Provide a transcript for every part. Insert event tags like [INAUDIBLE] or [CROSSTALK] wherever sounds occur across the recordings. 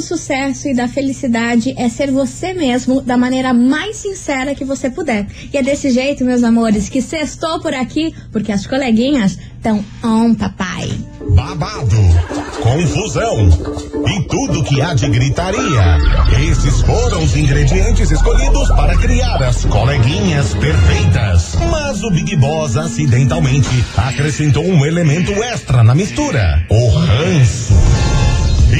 do sucesso e da felicidade é ser você mesmo da maneira mais sincera que você puder. E é desse jeito, meus amores, que sextou por aqui, porque as coleguinhas estão on, papai. Babado, confusão e tudo que há de gritaria. Esses foram os ingredientes escolhidos para criar as coleguinhas perfeitas. Mas o Big Boss acidentalmente acrescentou um elemento extra na mistura: o ranço.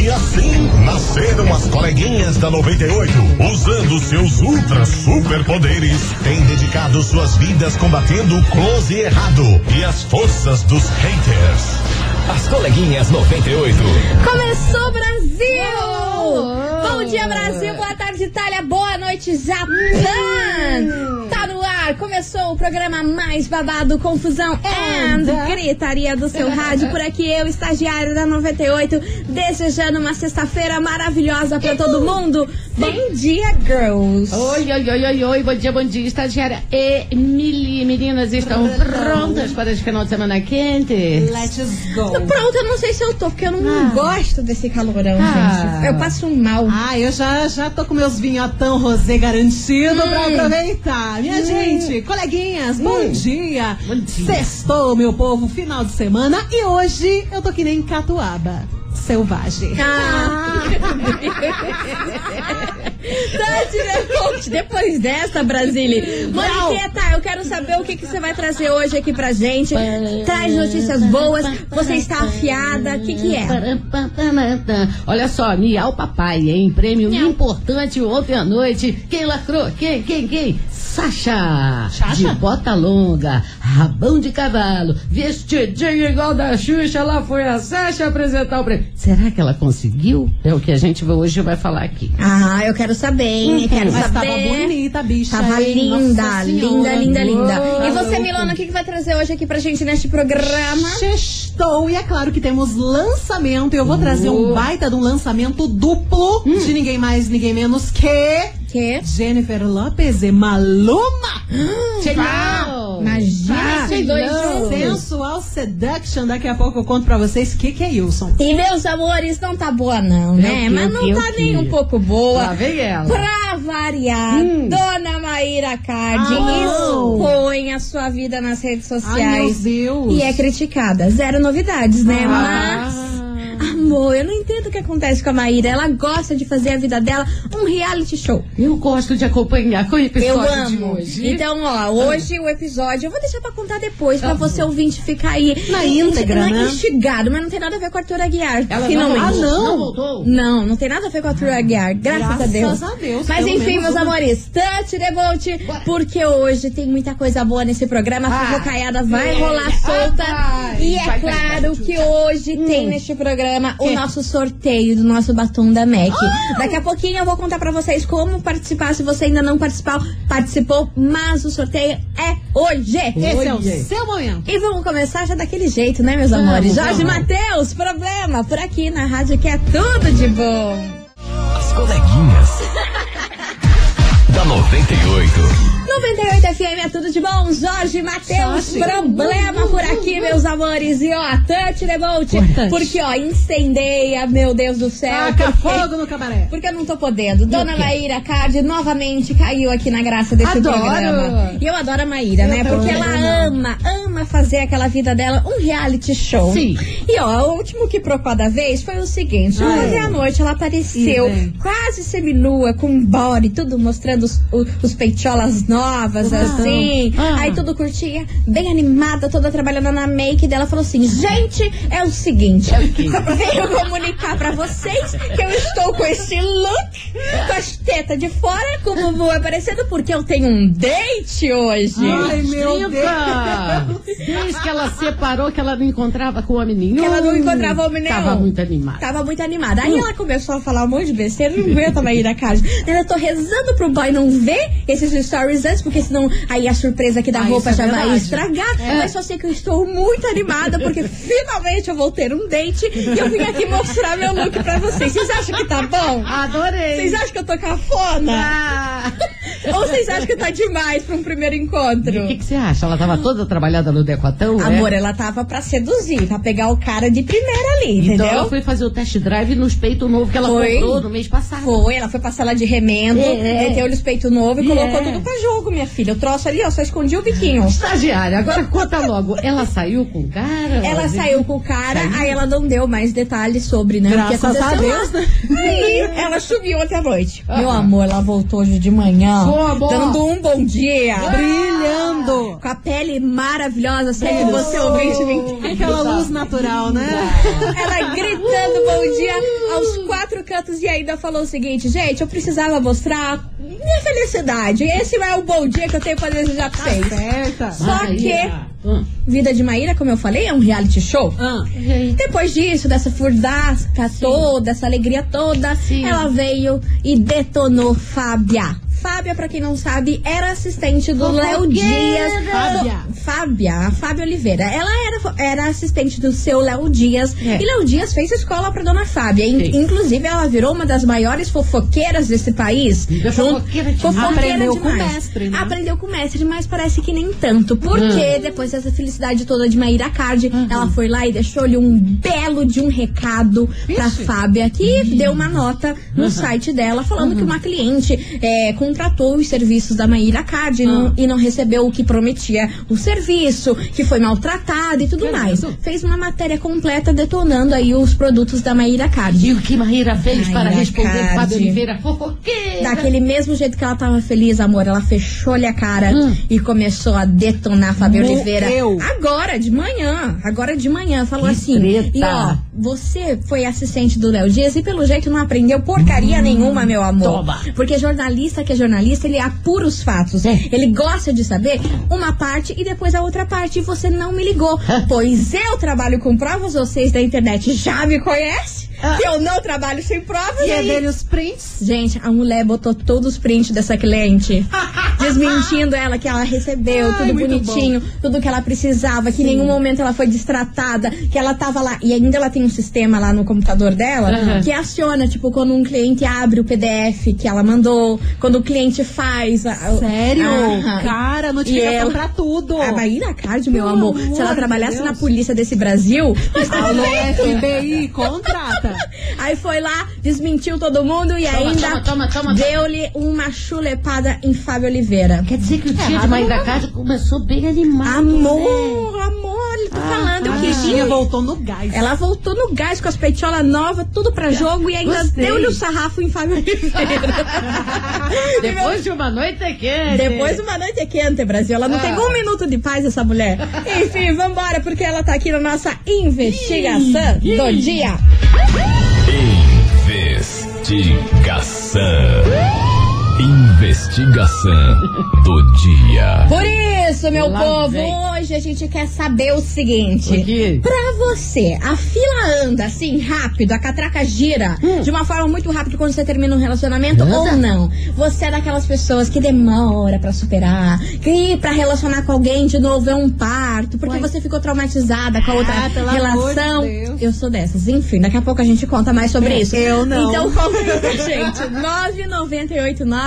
E assim nasceram as coleguinhas da 98, usando seus ultra superpoderes, têm dedicado suas vidas combatendo o close e errado e as forças dos haters. As coleguinhas 98. Começou Brasil! Bom dia Brasil, boa tarde Itália, boa noite Japão! Começou o programa mais babado, confusão and gritaria do seu rádio. Por aqui eu, estagiário da 98, desejando uma sexta-feira maravilhosa pra todo mundo. Bom dia, girls! Oi, oi, oi, oi, oi, bom dia, bom dia, estagiária Emily. Meninas estão prontas para esse final de semana quente? Let's go. Pronto, eu não sei se eu tô, porque eu não Ah. gosto desse calorão, Ah. gente. Eu passo mal. Ah, eu já, já tô com meus vinhotão rosé garantido pra aproveitar. Minha gente, coleguinhas, bom dia. Bom dia. Sextou, meu povo, final de semana. E hoje eu tô que nem catuaba. Selvagem. Ah. [LAUGHS] Tati Leconte, depois dessa, Brasília. Moniqueta, eu quero saber o que, que você vai trazer hoje aqui pra gente. Traz notícias boas, você está afiada, o que, que é? Olha só, Miau Papai, hein? Prêmio importante ontem à noite. Quem lacrou? Quem, quem, quem? Sasha! Sasha? De bota longa, rabão de cavalo, vestidinho igual da Xuxa, lá foi a Sasha apresentar o prêmio. Será que ela conseguiu? É o que a gente hoje vai falar aqui. Ah, eu quero saber, hein? Quero Mas tava saber. bonita a bicha. Tava hein? linda, Nossa linda, linda, linda. Uou, E você. Milona, o que, que vai trazer hoje aqui pra gente neste programa? Sextou e é claro que temos lançamento. Eu vou trazer um baita de um lançamento duplo de ninguém mais, ninguém menos que Que? Jennifer Lopez e Maluma. Tchau! Imagina esses dois juntos. Sensual Seduction. Daqui a pouco eu conto pra vocês o que, que é Wilson. E meus amores, não tá boa não, né? Mas não tá nem um pouco boa. Lá vem ela. Pra variar, Dona Maíra Cardi Ah, expõe a sua vida nas redes Ai, meu sociais. Deus. e é criticada. Zero novidades, né? Ah. Mas. Amor, eu não entendo o que acontece com a Maíra. Ela gosta de fazer a vida dela um reality show. Eu gosto de acompanhar com o Eu episódio de amo. hoje. Então, ó, hoje o episódio eu vou deixar pra contar depois, pra você ouvinte ficar aí Na íntegra, na- né? instigado, mas não tem nada a ver com a Arthur Aguiar. Ela finalmente. Ah, não? Não voltou? Não, não tem nada a ver com a Arthur Aguiar, graças, Graças a Deus. a Deus, Mas enfim, meus uma. amores, touch the boat, porque hoje tem muita coisa boa nesse programa. A Ah, Fofocaiada vai é. rolar solta. Ah, e é claro que hoje tem neste programa o nosso sorteio do nosso batom da MAC. Daqui a pouquinho eu vou contar pra vocês como participar, se você ainda não participou, participou, mas o sorteio é hoje. Esse é o seu momento. E vamos começar já daquele jeito, né, meus Vamos, amores? Jorge. Matheus, problema, por aqui na rádio que é tudo de bom. As coleguinhas. [LAUGHS] da 98. 98 FM é tudo de bom. Jorge Matheus, problema por aqui, meus amores. E ó, boat. Importante. Porque ó, incendeia, meu Deus do céu. Taca porque- fogo no cabaré. Porque eu não tô podendo. Dona? Maíra Card novamente caiu aqui na graça desse Adoro. programa. E eu adoro a Maíra, né? também Porque ela amo. ama, ama fazer aquela vida dela um reality show. Sim. E ó, o último que procó da vez foi o seguinte: Ai. ontem à noite ela apareceu Ih, vem. quase seminua, com um body, tudo mostrando os, os peitolas novas, assim. Ah. Aí tudo curtinha, bem animada, toda trabalhando na make dela. Falou assim: gente, é o seguinte, [LAUGHS] venho comunicar pra vocês que eu estou com esse look, com as tetas de fora, com o bumbum aparecendo, porque eu tenho um date hoje. Ai, meu Eita! Desde que ela separou, que ela não encontrava com o homem nenhum. Que ela não encontrava homem nenhum. Tava muito animada. Tava muito animada. Aí ela começou a falar um monte de besteira, não aguenta mais ir na casa. Eu tô rezando pro boy não ver esses stories porque senão aí a surpresa aqui da roupa é já vai estragar. Mas só sei que eu estou muito animada, porque [LAUGHS] finalmente eu vou ter um date e eu vim aqui mostrar meu look pra vocês. Vocês acham que tá bom? Adorei! Vocês acham que eu tô cafona? Ah, [LAUGHS] Ou vocês acham que tá demais pra um primeiro encontro? O que, que você acha? Ela tava toda trabalhada no decotão? é? Amor, ela tava pra seduzir, pra pegar o cara de primeira ali, Então entendeu? ela foi fazer o test drive nos peitos novos que ela Foi. comprou no mês passado. Foi, ela foi passar lá de remendo, É. meteu-lhe os peitos novos e É. colocou tudo pra jogo, minha filha. O troço ali, ó, só escondi o biquinho. Estagiária, agora conta logo. Ela saiu com o cara? Ela saiu com o cara, aí ela não deu mais detalhes sobre, né? Graças o que aconteceu a Deus, né? Aí ela subiu ontem à noite. Aham. Meu amor, ela voltou hoje de manhã, Como? dando um bom dia. Brilhando. Com a pele maravilhosa, sei que você ouvinte me Aquela luz natural, né? Ela gritando bom dia aos quatro cantos e ainda falou o seguinte, gente, eu precisava mostrar minha felicidade. Esse é o bom dia que eu tenho pra desejar pra vocês. Certa. Só Maíra. que Hum. Vida de Maíra, como eu falei, é um reality show. Ah, Depois disso, dessa furdasca toda, essa alegria toda, Sim. ela veio e detonou Fábia. Fábia, pra quem não sabe, era assistente do Léo Dias. Fábia. Fábia, a Fábia Oliveira. Ela era, era assistente do seu Léo Dias. É. E Léo Dias fez escola pra dona Fábia. In-. Inclusive, ela virou uma das maiores fofoqueiras desse país. Diga Jun- fofoqueira demais. Aprendeu com o demais. mestre, né? Aprendeu com o mestre, mas parece que nem tanto. Porque Hum. depois dessa felicidade toda de Maíra Card, ela foi lá e deixou-lhe um belo de um recado pra Fábia, que deu uma nota no site dela, falando que uma cliente é, contratou os serviços da Maíra Card e, não, e não recebeu o que prometia o serviço, que foi maltratada e tudo Que mais. isso? Fez uma matéria completa detonando aí os produtos da Maíra Card. E o que Maíra fez para Maíra responder Card. Fábio Oliveira fofoqueira? Daquele mesmo jeito que ela tava feliz, amor, ela fechou-lhe a cara Hum. e começou a detonar Fábio Morreu. Oliveira. Agora, de manhã. Agora de manhã. Falou Que assim. treta. E ó, você foi assistente do Léo Dias e pelo jeito não aprendeu porcaria nenhuma, meu amor. Hum. Toma. Porque jornalista que é jornalista, ele apura os fatos. É. Ele gosta de saber uma parte e depois a outra parte. E você não me ligou. Pois eu trabalho com provas, vocês da internet já me conhecem. Ah. Eu não trabalho sem provas. e é dele os prints. Gente, a mulher botou todos os prints dessa cliente, desmentindo ela que ela recebeu, Ai, tudo bonitinho, tudo que ela precisava, que em nenhum momento ela foi distratada, que ela tava lá. E ainda ela tem um sistema lá no computador dela Aham. que aciona, tipo, quando um cliente abre o PDF que ela mandou, quando o cliente faz. A, a- Sério? Aham. Cara, E notificação ela- pra tudo. A Maíra Card, meu Pelo amor, se amor ela trabalhasse Deus. na polícia desse Brasil, Alô, FBI, contrata. [LAUGHS] Aí foi lá, desmentiu todo mundo e Toma, ainda toma, toma, toma, deu-lhe uma chulepada em Fábio Oliveira. Quer dizer que o dia de errado Maíra não Card começou bem animado. né? Amor, amor, eu tô falando, eu A queria. bichinha voltou no gás. Ela voltou no gás com as peitiolas novas, tudo pra jogo e ainda deu-lhe o sarrafo em Fábio Oliveira. [LAUGHS] Depois de uma noite quente. Depois uma noite quente, Brasil. Ela não Ah. tem um minuto de paz, essa mulher. [LAUGHS] Enfim, vambora, porque ela tá aqui na nossa investigação do dia. Investigação. Investigação do dia. Por isso, meu Lá povo, vem. hoje a gente quer saber o seguinte. O? Pra você, a fila anda assim rápido, a catraca gira Hum. de uma forma muito rápida quando você termina um relacionamento Anda. ou não? Você é daquelas pessoas que demora pra superar, que pra relacionar com alguém de novo é um parto, porque Uai. você ficou traumatizada com a outra Ah, relação. de. Eu sou dessas. Enfim, daqui a pouco a gente conta mais sobre É, isso. eu não. Então conta pra gente. [LAUGHS]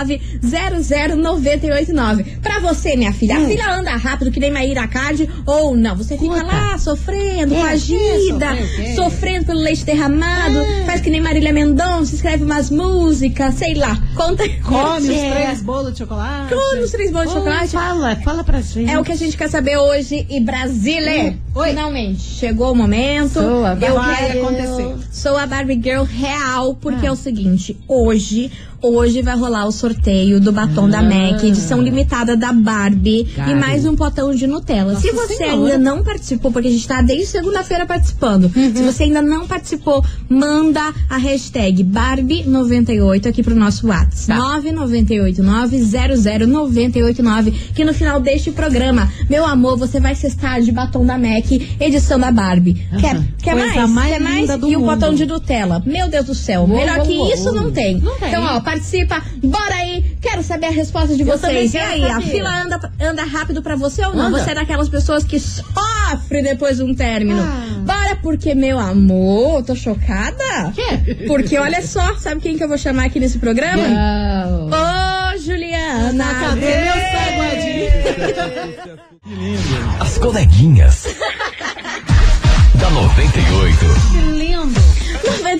998900989. Pra você, minha filha, Hum. a filha anda rápido que nem Maíra Card ou não? Você fica Conta. lá sofrendo, É, coagida, é, sofrendo pelo leite derramado, faz que nem Marília Mendonça, escreve umas músicas, sei lá. Conta. Come os É. três bolos de chocolate. Come os três bolos de chocolate. fala, fala pra gente. É o que a gente quer saber hoje e Brasília. Hum. Finalmente, chegou o momento. Sou a Eu Vai quero acontecer. Sou a Barbie Girl real, porque Ah. é o seguinte, hoje, hoje vai rolar o sorteio do batom da Ah. MAC, edição limitada da Barbie Cara. e mais um potão de Nutella. Se Nossa você Senhora. ainda não participou, porque a gente tá desde segunda-feira participando. Uhum. Se você ainda não participou, manda a hashtag Barbie98 aqui pro nosso WhatsApp. Tá. 998900989, que no final deste programa, meu amor, você vai cestar de batom da MAC, edição da Barbie. Quer, quer Coisa mais? mais quer mais? e o mundo. potão de Nutella. Meu Deus do céu, Uou, melhor uou, que uou, isso não tem. Não tem. Então, ó, participa, bora aí. Quero saber a resposta de vocês. E aí, a fila anda, anda rápido pra você ou não? Anda. Você é daquelas pessoas que sofre depois de um término. Ah. Bora, porque, meu amor, tô chocada. Quê? Porque olha só, sabe quem que eu vou chamar aqui nesse programa? Não. Ô, Juliana! na Cadê meu saguadinho? As coleguinhas. [LAUGHS] da 98. Que lindo.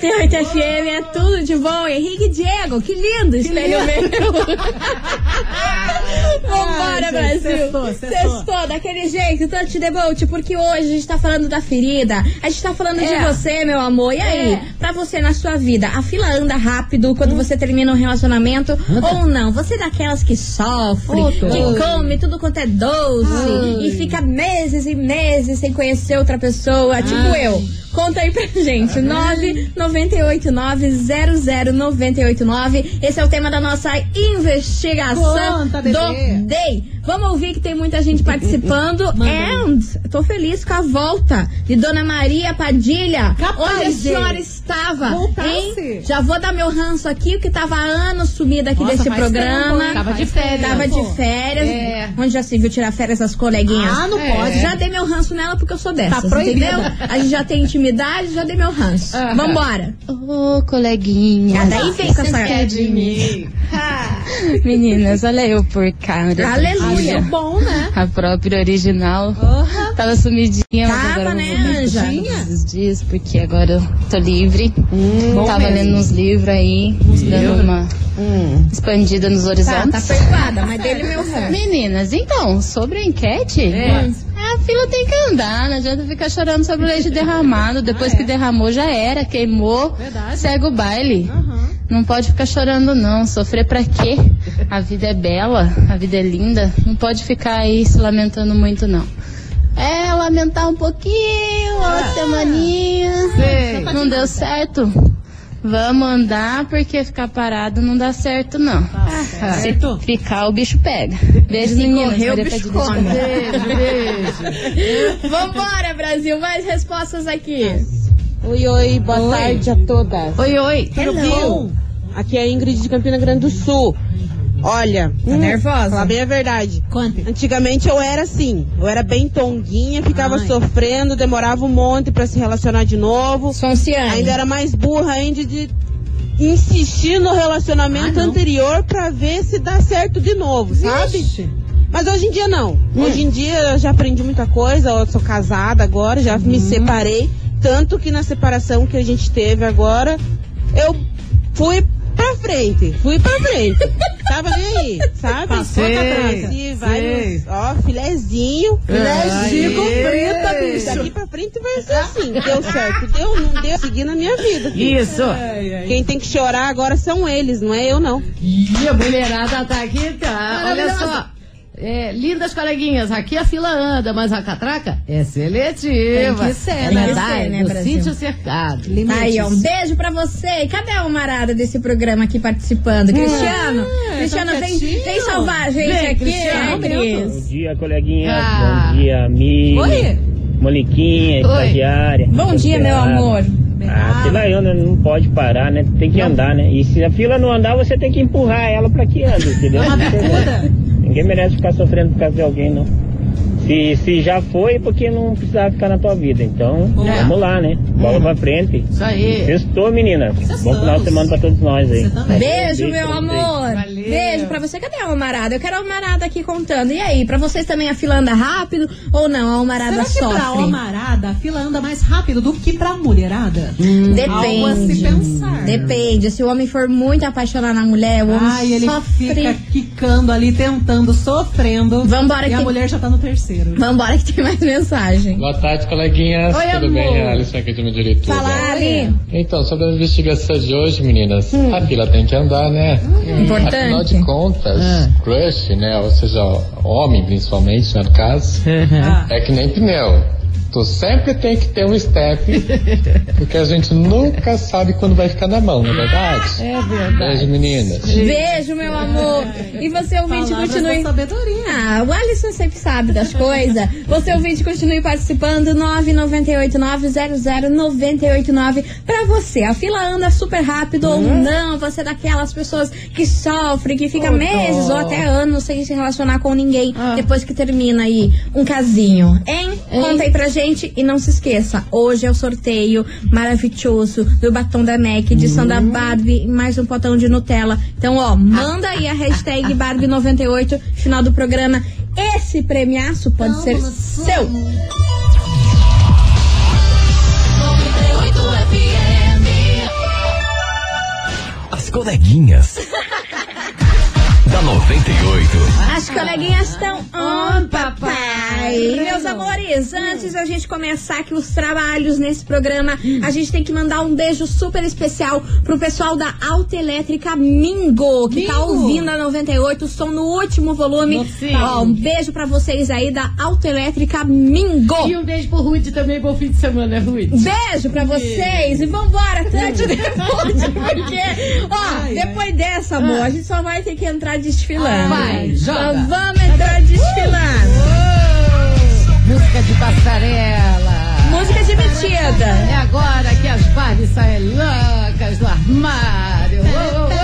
98 FM é tudo de bom. Henrique e Diego, que lindo, espelho meu. [LAUGHS] [LAUGHS] Vambora, Ai, gente, Brasil. sextou, daquele jeito, touch the boat, porque hoje a gente tá falando da ferida, a gente tá falando de É. você, meu amor. E aí, É. pra você na sua vida, a fila anda rápido quando você termina um relacionamento ou não? Você é daquelas que sofre, que come tudo quanto é doce e fica meses e meses sem conhecer outra pessoa, tipo Ai. eu. Conta aí pra gente, 998900989. Esse é o tema da nossa investigação Conta, do. Day. Vamos ouvir que tem muita gente participando. [LAUGHS] And tô feliz com a volta de Dona Maria Padilha. Capaz, onde a gente. senhora estava? Voltasse. Hein? Já vou dar meu ranço aqui, porque tava há anos sumida aqui Nossa, desse programa. tempo? Tava de férias. Tava de férias. É. Onde já se viu tirar férias das coleguinhas? Ah, não pode. Já dei meu ranço nela porque eu sou dessas, Tá proibida. entendeu? A gente já tem intimidade, já dei meu ranço. Vambora. Ô, coleguinha. Ah, daí vem com essa... de mim. [LAUGHS] Meninas, olha eu por cá. Aleluia. Acho bom, né? A própria original. Aham. Tava sumidinha, mas Tava, agora né, vou Anja? os dias, porque agora eu tô livre. bom Tava mesmo. lendo uns livros aí, dando uma expandida nos Tá, horizontes. tá perdoada, mas dele meu [LAUGHS] ranço. Meninas, então, sobre a enquete, É. a fila tem que andar, não adianta ficar chorando sobre o leite derramado. Depois que derramou, já era, queimou, Verdade. segue o baile. Aham. Não pode ficar chorando, não. Sofrer pra quê? A vida é bela, a vida é linda. Não pode ficar aí se lamentando muito, não. É, lamentar um pouquinho, uma semaninha. Sei. Não deu certo. Vamos andar, porque ficar parado não dá certo, não. Tá certo. Ficar, o bicho pega. Beijo, Se meninas. correr, o Maria bicho come. Beijo, beijo. Vambora, Brasil. Mais respostas aqui. Oi, oi, boa Oi. tarde a todas. Oi, oi. Tudo bom? Aqui é a Ingrid de Campina Grande do Sul. Olha, Tá nervosa? falar bem a verdade. Conte. Antigamente eu era assim, eu era bem tonguinha, ficava Ai. sofrendo, demorava um monte pra se relacionar de novo. Sonciane. Ainda era mais burra ainda de insistir no relacionamento Ah, anterior pra ver se dá certo de novo, sabe? Vixe. Mas hoje em dia não. Hoje em dia eu já aprendi muita coisa, eu sou casada agora, já me separei. Tanto que na separação que a gente teve agora, eu fui pra frente. Fui pra frente. Tava nem aí, sabe? Passou a Sei, catraca. Se vai ó, filezinho. Filézinho com frita, Daqui bicho. pra frente vai ser assim. Deu certo, deu, não deu, seguir na minha vida. filho. Isso. Ai, ai. Quem tem que chorar agora são eles, não é eu não. E a mulherada tá aqui, tá? Olha só. É, lindas coleguinhas, aqui a fila anda, mas a catraca é seletiva. Tem que ser, é que verdade, ser, né, no Brasil? sítio cercado. Aí, ó, um beijo pra você. E cadê a marada desse programa aqui participando? Cristiano? Cristiano, tá vem, quietinho. vem salvar a gente Vem, aqui, Cristiano, né, Bom Cris? dia, coleguinha. Ah. Bom dia, amigo. Oi. Moliquinha, estagiária. Bom dia, meu amor. A fila anda, não pode parar, né? Tem que andar, né? E se a fila não andar, você tem que empurrar ela pra que ande, entendeu? Uma [LAUGHS] bicuda. Ninguém merece ficar sofrendo por causa de alguém, não. Se, se já foi, porque não precisava ficar na tua vida. Então, É. vamos lá, né? Bola pra frente. Isso aí. Sextou, meninas. Bom final de semana pra todos nós aí. Você também. Beijo, meu pra amor. Valeu. Beijo pra você. Cadê a almarada? Eu quero a almarada aqui contando. E aí, pra vocês também a fila anda rápido ou não? A almarada Será que pra sofre? almarada a fila anda mais rápido do que pra mulherada? Algo a se Depende. pensar. Depende. Se o homem for muito apaixonado na mulher, o homem Ai, ele sofre. fica quicando ali, tentando, sofrendo. Vambora e que a mulher já tá no terceiro. Vambora que tem mais mensagem. Boa tarde, coleguinhas. Oi, Tudo amor. bem? É Alisson aqui de Medurituba. Fala, Ali. Então, sobre a investigação de hoje, meninas, a fila tem que andar, né? Importante. Afinal de contas, crush, né? Ou seja, homem principalmente, no caso, [LAUGHS] Ah. é que nem pneu. Tu sempre tem que ter um step, [LAUGHS] porque a gente nunca sabe quando vai ficar na mão, não é verdade? É verdade. Beijo, meninas. Beijo, meu amor. E você, ouvinte, Palavras continue. sabedoria. Ah, o Alisson sempre sabe das coisas. Você ouvinte, continue participando. 998900989 pra você. A fila anda super rápido ou não? Você é daquelas pessoas que sofrem, que fica meses ou até anos sem se relacionar com ninguém depois que termina aí um casinho. Hein? Conta aí pra gente. Gente, e não se esqueça, hoje é o sorteio maravilhoso do batom da MAC, edição da Barbie e mais um potão de Nutella. Então, ó, manda aí a hashtag Barbie98, final do programa. Esse premiaço pode ser seu. As coleguinhas. Da 98. As coleguinhas estão on, papai. Meus amores, antes da gente começar aqui os trabalhos nesse programa, a gente tem que mandar um beijo super especial pro pessoal da Autoelétrica Mingo, que tá Mingo. ouvindo a 98, o som no último volume. Ó, um beijo pra vocês aí da Autoelétrica Mingo. E um beijo pro Rude também, bom fim de semana, Rude. Beijo pra vocês e vambora, Tante Defunte, [LAUGHS] porque, ó, Ai, depois dessa, amor, a gente só vai ter que entrar desfilando. Vai, Só joga. vamos entrar desfilando. Música de passarela. Música de metida. É agora que as Barbies saem loucas do armário. Oh, oh, oh.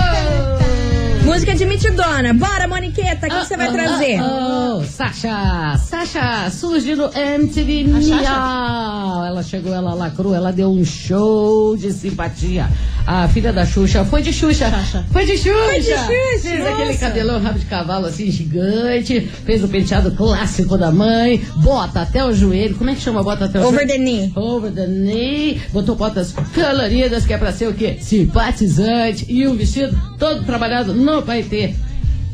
Música de mitidona. Bora, Moniqueta, o que você vai Ah, trazer? ah, oh, Sasha, Sasha surge no MTV Miau. Ela chegou, ela lacrou, ela deu um show de simpatia. A filha da Xuxa foi de Xuxa. Xuxa. Foi de Xuxa. Foi de Xuxa, Fez nossa. aquele cabelão rabo de cavalo assim gigante. Fez o penteado clássico da mãe. Bota até o joelho. Como é que chama bota até o Over joelho? the knee. Over the knee, botou botas coloridas, que é pra ser o quê? Simpatizante. E um vestido todo trabalhado no paetê.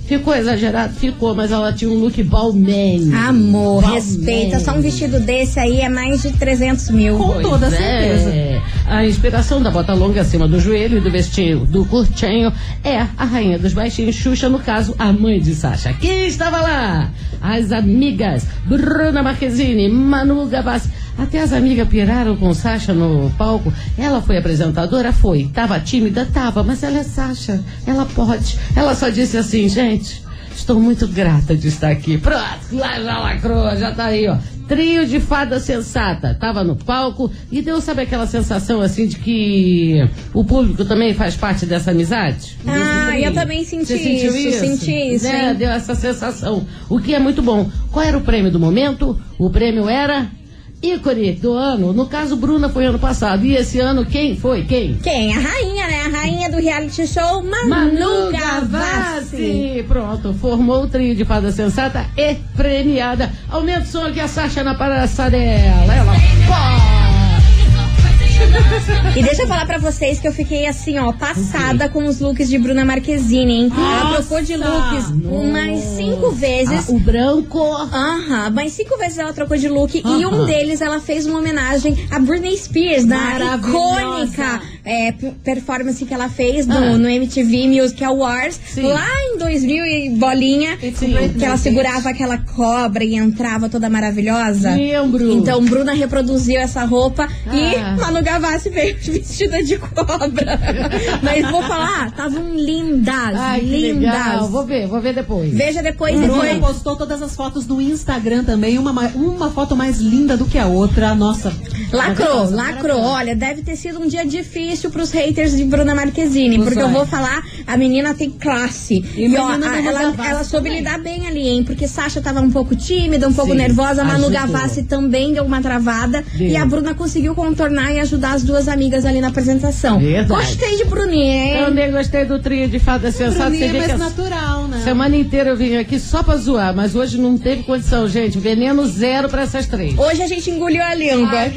Ficou exagerado? Ficou, mas ela tinha um look balmain. Amor, Balmain. respeita. Só um vestido desse aí é mais de 300 mil. Com toda Pois certeza. é. A inspiração da bota longa acima do joelho e do vestido do curtinho é a rainha dos baixinhos, Xuxa, no caso, a mãe de Sasha. Quem estava lá? As amigas Bruna Marquezine, Manu Gavassi. Até as amigas piraram com Sasha no palco. Ela foi apresentadora? Foi. Tava tímida? Tava. Mas ela é Sasha. Ela pode. Ela só disse assim, gente, estou muito grata de estar aqui. Pronto, lá já lacrou, já tá aí, ó. Trio de fada sensata. Tava no palco e deu, sabe aquela sensação assim de que o público também faz parte dessa amizade? Ah, eu também senti Você sentiu isso, senti isso, Né? Deu essa sensação. O que é muito bom. Qual era o prêmio do momento? O prêmio era ícone do ano. No caso, Bruna foi ano passado. E esse ano, quem foi? Quem? Quem? A rainha, né? A rainha do reality show, Manu, Gavassi. Pronto, formou o trio de fada sensata e premiada. Aumenta o som aqui a Sasha na passarela. Ela pode. E deixa eu falar pra vocês que eu fiquei assim, ó, passada com os looks de Bruna Marquezine, hein? Ela trocou de looks umas cinco vezes. Ah, o branco. Aham, mas cinco vezes ela trocou de look e um deles ela fez uma homenagem a Britney Spears, Maravilhosa. icônica é, performance que ela fez no, Ah. no MTV Music Awards, Sim. lá em 2000 e bolinha, Sim. que ela segurava aquela cobra e entrava toda maravilhosa. Lembro. Então Bruna reproduziu essa roupa Ah. e Manu Gavassi veio vestida de cobra. [LAUGHS] Mas vou falar, estavam lindas, Ai, lindas. legal. Vou ver, vou ver depois. Veja depois, Bruna depois. postou todas as fotos no Instagram também, uma, ma- uma foto mais linda do que a outra. Nossa. Lacrou, lacrou. Olha, deve ter sido um dia difícil pros haters de Bruna Marquezine, porque eu vó falar, a menina tem classe. E E, ó, a- ela, ela soube também. lidar bem ali, hein? Porque Sasha tava um pouco tímida, um pouco Sim, nervosa, Manu ajudou. Gavassi também deu uma travada. Deu. E a Bruna conseguiu contornar e ajudar as duas amigas ali na apresentação. Verdade. Gostei de Bruninha, hein? Também gostei do trio de fada sensata. Bruninha é que mais natural, né? semana inteira eu vim aqui só pra zoar, mas hoje não teve condição, gente. Veneno zero pra essas três. Hoje a gente engoliu a língua.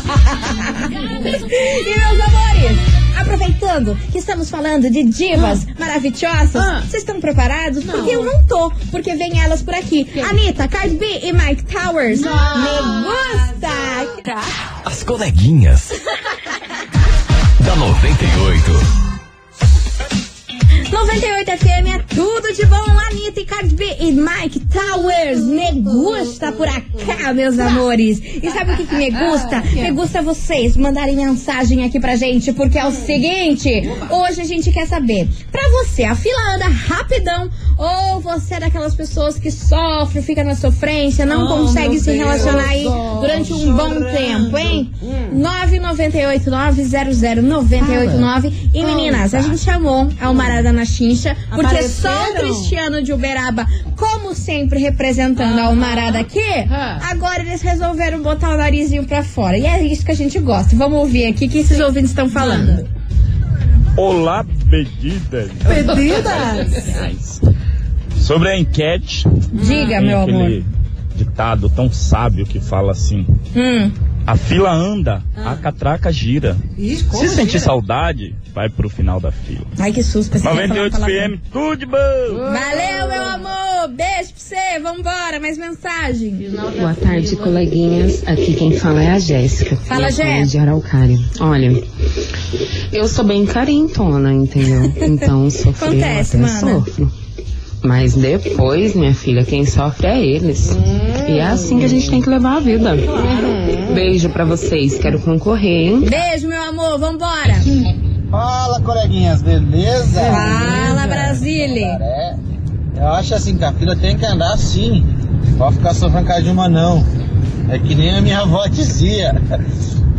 [LAUGHS] e meus amores, aproveitando que estamos falando de divas maravilhosas, Ah. vocês estão preparados? Porque eu não tô, porque vem elas por aqui. Anitta, Cardi B e Mike Towers. Me gusta! As coleguinhas. [LAUGHS] da 98. 98 FM é tudo de bom. Anitta e Cardi B e Mike Towers. Me gusta por acá, meus amores. E sabe o que, que me gusta? Me gusta vocês mandarem mensagem aqui pra gente, porque é o seguinte: hoje a gente quer saber, pra você, a fila anda rapidão ou você é daquelas pessoas que sofre, fica na sofrência, não Oh, consegue se Deus. relacionar aí durante um bom Chorando. tempo, hein? 998900989. E meninas, a gente chamou a Almarada na chincha, porque só o? Cristiano de Uberaba, como sempre, representando a Almarada aqui, Ah. agora eles resolveram botar o narizinho pra fora. E é isso que a gente gosta. Vamos ouvir aqui o que esses ouvintes estão falando. Olá, pedidas. Pedidas. Sobre a enquete, Diga, meu amor. aquele ditado tão sábio que fala assim: Hum. A fila anda, a catraca gira. Ih, como Se sentir gira? saudade, vai pro final da fila. Ai, que susto. pensei que ia falar 98 palavrão. PM, tudo de bom. Valeu, meu amor. Beijo pra você. Vambora, mais mensagem. Boa tarde, coleguinhas. Aqui quem fala é a Jéssica. Fala, Eu falo Jé. de Araucária. Olha, eu sou bem carentona, entendeu? Então, [LAUGHS] sofrer eu Acontece, até mana. sofro. Mas depois, minha filha, quem sofre é eles. E é assim que a gente tem que levar a vida. Beijo pra vocês. Quero concorrer, hein? Beijo, meu amor. Vambora. Fala, coleguinhas, beleza? Fala, Brasília. Eu acho assim que a fila tem que andar assim. Não pode ficar sofrendo de uma não. É que nem a minha avó dizia.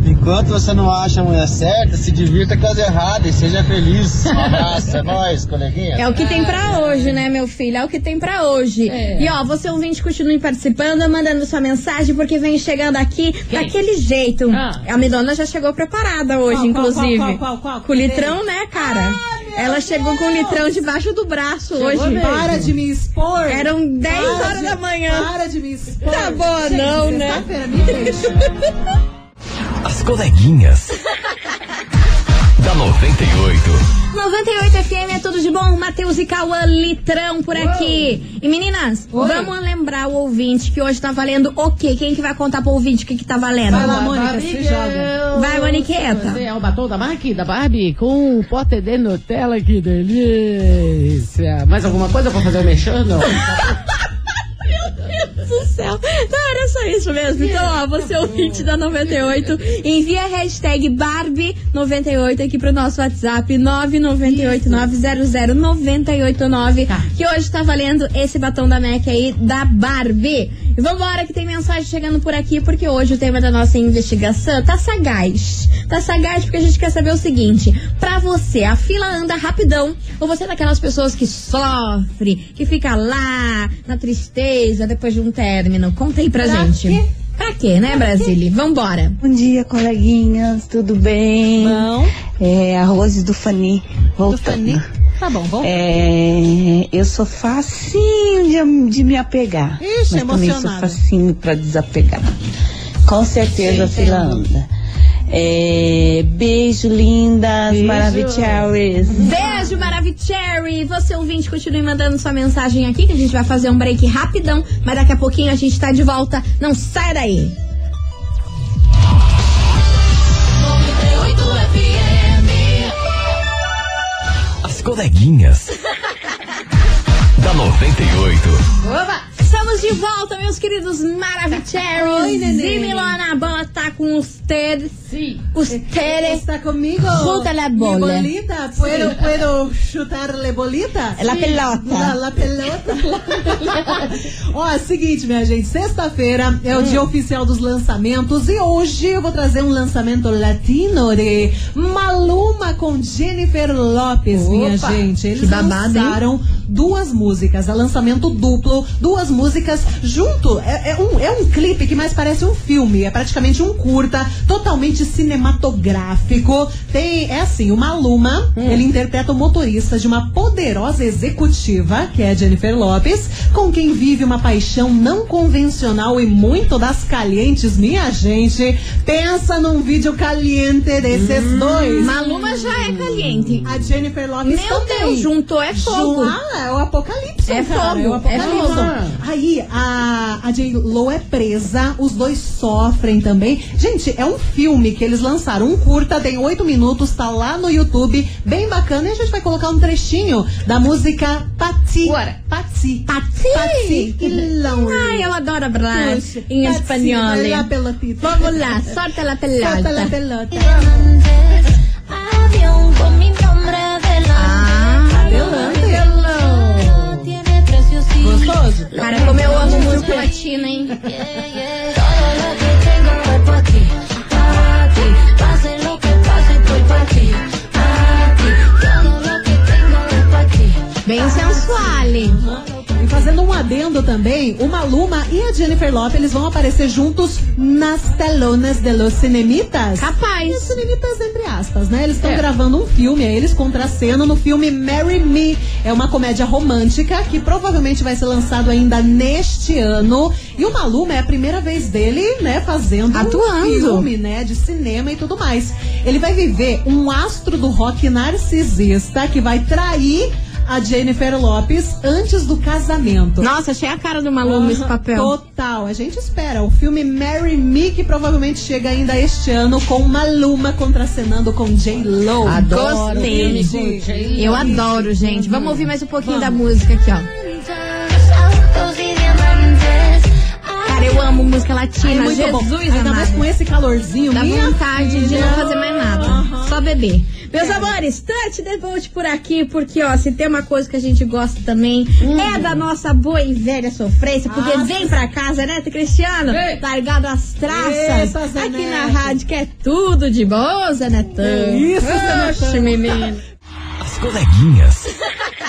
Enquanto você não acha a mulher certa, se divirta com as erradas e seja feliz. Um abraço, é nóis, coleguinha. É o que tem pra hoje, né, meu filho? É o que tem pra hoje. E ó, você ouvinte, continue participando, mandando sua mensagem, porque vem chegando aqui daquele jeito. Ah. A Midona já chegou preparada hoje, Qual, inclusive. qual, qual, qual, qual? Com o litrão, né, cara? Ela chegou com o litrão debaixo do braço hoje. mesmo. Para de me expor. Eram 10 Para horas de- da manhã. Para de me expor. Tá boa, Gente, não, né? me deixa. [LAUGHS] As coleguinhas. da 98. 98 FM é tudo de bom. Matheus e Cauã Litrão por aqui. E meninas, vamos lembrar o ouvinte que hoje tá valendo o quê? Quem que vai contar pro ouvinte o que que tá valendo? Vai lá, Mônica, se joga. Vai, Moniqueta. É o batom da marca da Barbie com um pote de Nutella, que delícia. Mais alguma coisa pra fazer o mexendo? [LAUGHS] Deus do céu. Não, era só isso mesmo. Então, ó, você ouvinte da 98, envia a hashtag Barbie98 aqui pro nosso WhatsApp 998900989 que hoje tá valendo esse batom da MAC aí da Barbie. E vambora que tem mensagem chegando por aqui porque hoje o tema da nossa investigação tá sagaz. Tá sagaz porque a gente quer saber o seguinte, pra você, a fila anda rapidão ou você é daquelas pessoas que sofre, que fica lá na tristeza depois de um término? Conta aí pra, gente. Pra quê, né, Brasília? Vambora. Bom dia, coleguinhas, tudo bem? Não. É a Rose do Fani, voltando. Tá bom, vamos. É, eu sou facinho de, de me apegar. Ixi, mas também sou emocionada. facinho pra desapegar. Com certeza a fila anda. É, beijo, lindas, Beijo. Beijo, Maravicherry! Você ouvinte, continue mandando sua mensagem aqui, que a gente vai fazer um break rapidão, mas daqui a pouquinho a gente tá de volta. Não sai daí! As coleguinhas. [LAUGHS] da 98. Oba! Estamos de volta, meus queridos Oi, Maravicherrys! neném. E Milona, a bola tá com ustedes. Sim. Ustedes. ¿Está conmigo? Chuta la Mi bola. bolita? ¿Puedo, ¿Puedo chutarle bolita? La pelota. La, la pelota. [LAUGHS] Ó, seguinte, minha gente. Sexta-feira é o dia oficial dos lançamentos e hoje eu vou trazer um lançamento latino de Maluma com Jennifer Lopes, minha Opa, gente. Eles que babado, hein? Duas músicas, é lançamento duplo, duas músicas junto. É, é um, é um clipe que mais parece um filme, é praticamente um curta, totalmente cinematográfico. Tem, é assim, o Maluma, ele interpreta o motorista de uma poderosa executiva, que é a Jennifer Lopes, com quem vive uma paixão não convencional e muito das calientes, minha gente. Pensa num vídeo caliente desses dois. Maluma já é caliente. A Jennifer Lopes Meu também. Deus, juntou é fogo. Ju- é o apocalipse. É cara, é o é apocalipse. fogo. Aí a, a J. Lo é presa, os dois sofrem também. Gente, é um filme que eles lançaram, um curta, tem oito minutos, tá lá no YouTube, bem bacana. E a gente vai colocar um trechinho da música Pati. Bora. Pati. Pati. Pati e Lonely. Ai, eu adoro falar em espanhol. Vamos lá, Solta la pelota. pelota. Avión con Lopez, eles vão aparecer juntos nas telonas de los cinemitas. Capaz. E os cinemitas, entre aspas, né? Eles estão É. gravando um filme, aí eles contracenam no filme Marry Me. É uma comédia romântica que provavelmente vai ser lançado ainda neste ano. E o Maluma é a primeira vez dele, né, fazendo Atuando. um filme, né, de cinema e tudo mais. Ele vai viver um astro do rock narcisista que vai trair a Jennifer Lopes antes do casamento. Nossa, achei a cara do Maluma esse Aham, papel. Total. A gente espera. O filme Marry Me, que provavelmente chega ainda este ano, com Maluma contracenando com J-Lo. Adoro Gostei. filme. Eu adoro, gente. Vamos ouvir mais um pouquinho da música aqui, ó. Cara, eu amo música latina. Ai, muito Jesus bom. Ainda amado. mais com esse calorzinho. Dá minha vontade de filha. não fazer mais nada. Só beber. Meus amores, touch the boat por aqui, porque, ó, se tem uma coisa que a gente gosta também, é da nossa boa e velha sofrência, porque Nossa. vem pra casa, né, Cristiano? Ei. Largado as traças. Zé aqui na rádio, que é tudo de boa, Zé Netão. É isso, Zé Oxe, Netão. menino. As coleguinhas.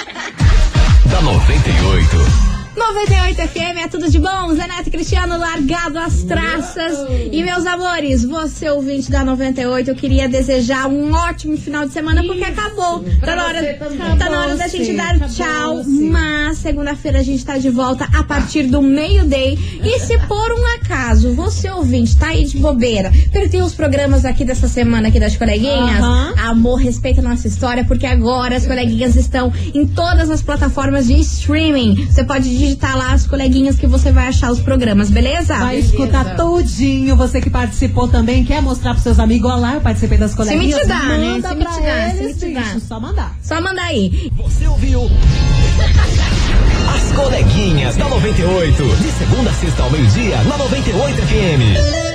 [LAUGHS] da 98. 98 FM, é tudo de bom. Zé Neto e Cristiano largado as traças. E meus amores, você ouvinte da 98, eu queria desejar um ótimo final de semana porque acabou. Tá na hora, tá na hora da gente dar tchau. Mas segunda-feira a gente tá de volta a partir do meio-day. E se por um acaso você ouvinte tá aí de bobeira, perdeu os programas aqui dessa semana aqui das coleguinhas, amor, respeita a nossa história, porque agora as coleguinhas estão em todas as plataformas de streaming. Você pode digitar lá as coleguinhas que você vai achar os programas, beleza? Vai escutar tudinho. Você que participou também, quer mostrar pros seus amigos, olha lá, eu participei das coleguinhas. me te dá, né? manda Se me se eles, me te dá. bicho, Só mandar. Só mandar aí. Você ouviu? As coleguinhas da 98. De segunda a sexta ao meio-dia, na 98 FM.